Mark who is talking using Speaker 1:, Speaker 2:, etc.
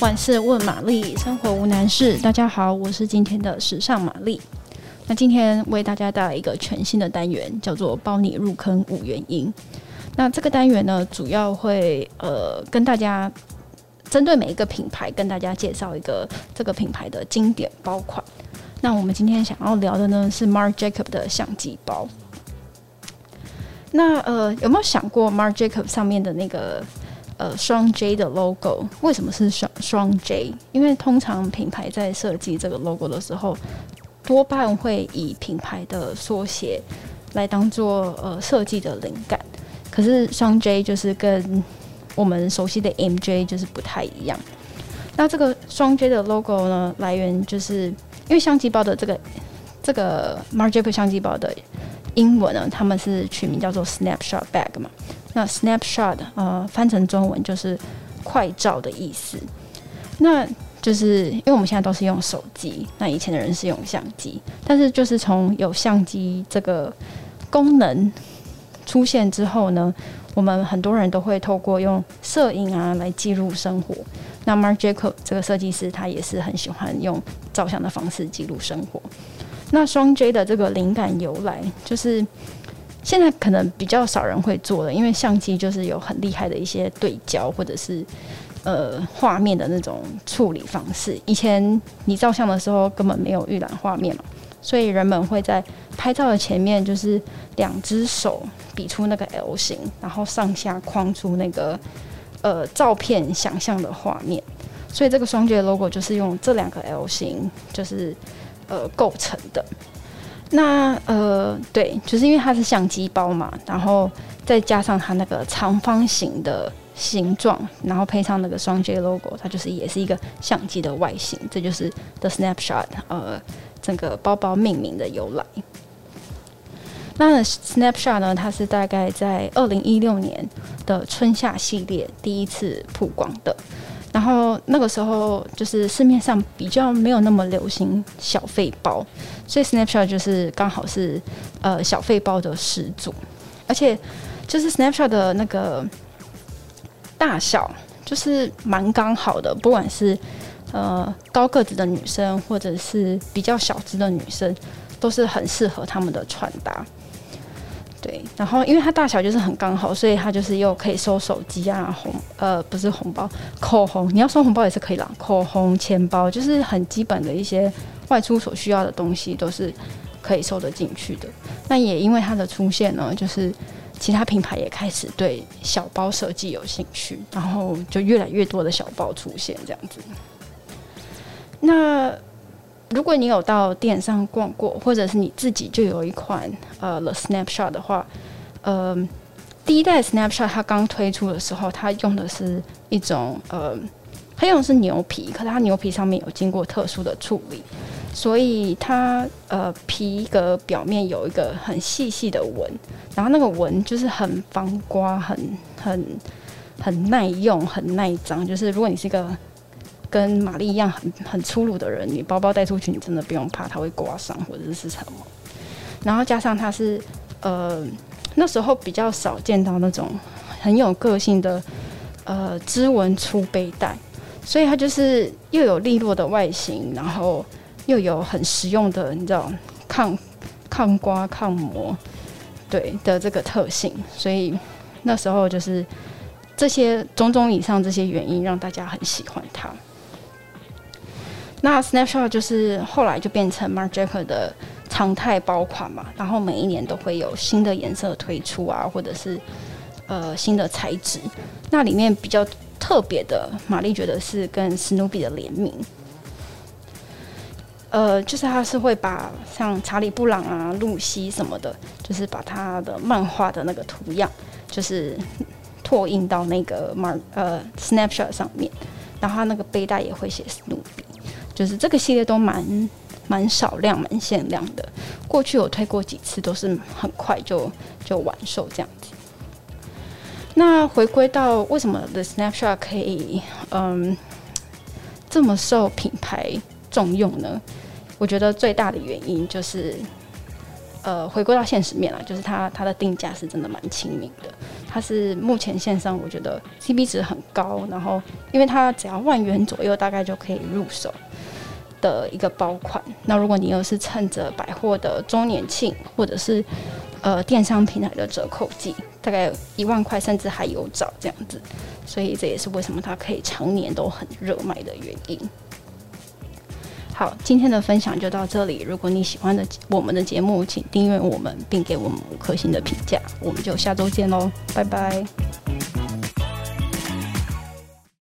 Speaker 1: 万事问玛丽，生活无难事。大家好，我是今天的时尚玛丽。那今天为大家带来一个全新的单元，叫做“包你入坑五原因”。那这个单元呢，主要会呃跟大家针对每一个品牌，跟大家介绍一个这个品牌的经典包款。那我们今天想要聊的呢，是 Marc Jacob 的相机包。那呃，有没有想过 Marc Jacob 上面的那个呃双 J 的 logo？为什么是双双 J？因为通常品牌在设计这个 logo 的时候，多半会以品牌的缩写来当做呃设计的灵感。可是双 J 就是跟我们熟悉的 MJ 就是不太一样。那这个双 J 的 logo 呢，来源就是因为相机包的这个这个 Marc Jacob 相机包的。英文呢，他们是取名叫做 Snapshot Bag 嘛。那 Snapshot 呃，翻成中文就是快照的意思。那就是因为我们现在都是用手机，那以前的人是用相机，但是就是从有相机这个功能出现之后呢，我们很多人都会透过用摄影啊来记录生活。那 Marc Jacob 这个设计师，他也是很喜欢用照相的方式记录生活。那双 J 的这个灵感由来，就是现在可能比较少人会做了，因为相机就是有很厉害的一些对焦或者是呃画面的那种处理方式。以前你照相的时候根本没有预览画面嘛，所以人们会在拍照的前面就是两只手比出那个 L 型，然后上下框出那个呃照片想象的画面。所以这个双 J 的 logo 就是用这两个 L 型，就是。呃，构成的那呃，对，就是因为它是相机包嘛，然后再加上它那个长方形的形状，然后配上那个双 J logo，它就是也是一个相机的外形，这就是 The Snapshot 呃，整个包包命名的由来。那 Snapshot 呢，它是大概在二零一六年的春夏系列第一次曝光的。然后那个时候就是市面上比较没有那么流行小费包，所以 Snapshot 就是刚好是呃小费包的始祖，而且就是 Snapshot 的那个大小就是蛮刚好的，不管是呃高个子的女生或者是比较小只的女生，都是很适合她们的穿搭。对，然后因为它大小就是很刚好，所以它就是又可以收手机啊，红呃不是红包，口红，你要收红包也是可以啦，口红、钱包就是很基本的一些外出所需要的东西都是可以收得进去的。那也因为它的出现呢，就是其他品牌也开始对小包设计有兴趣，然后就越来越多的小包出现这样子。那如果你有到店上逛过，或者是你自己就有一款呃 The Snapshot 的话，呃，第一代 Snapshot 它刚推出的时候，它用的是一种呃，它用的是牛皮，可是它牛皮上面有经过特殊的处理，所以它呃皮革表面有一个很细细的纹，然后那个纹就是很防刮，很很很耐用，很耐脏，就是如果你是一个。跟玛丽一样很很粗鲁的人，你包包带出去，你真的不用怕它会刮伤或者是什么。然后加上它是呃那时候比较少见到那种很有个性的呃织纹粗背带，所以它就是又有利落的外形，然后又有很实用的，你知道抗抗刮抗磨对的这个特性，所以那时候就是这些种种以上这些原因让大家很喜欢它。那 Snapshot 就是后来就变成 Marc j a c o 的常态包款嘛，然后每一年都会有新的颜色推出啊，或者是呃新的材质。那里面比较特别的，玛丽觉得是跟史努比的联名，呃，就是他是会把像查理布朗啊、露西什么的，就是把他的漫画的那个图样，就是拓印到那个 Marc 呃 Snapshot 上面，然后他那个背带也会写史努比。就是这个系列都蛮蛮少量、蛮限量的。过去有推过几次，都是很快就就完售这样子。那回归到为什么 The Snapshot 可以嗯这么受品牌重用呢？我觉得最大的原因就是呃，回归到现实面了，就是它它的定价是真的蛮亲民的。它是目前线上我觉得 CP 值很高，然后因为它只要万元左右，大概就可以入手的一个包款。那如果你又是趁着百货的周年庆，或者是呃电商平台的折扣季，大概一万块甚至还有找这样子，所以这也是为什么它可以常年都很热卖的原因。好，今天的分享就到这里。如果你喜欢的我们的节目，请订阅我们，并给我们五颗星的评价。我们就下周见喽，拜拜。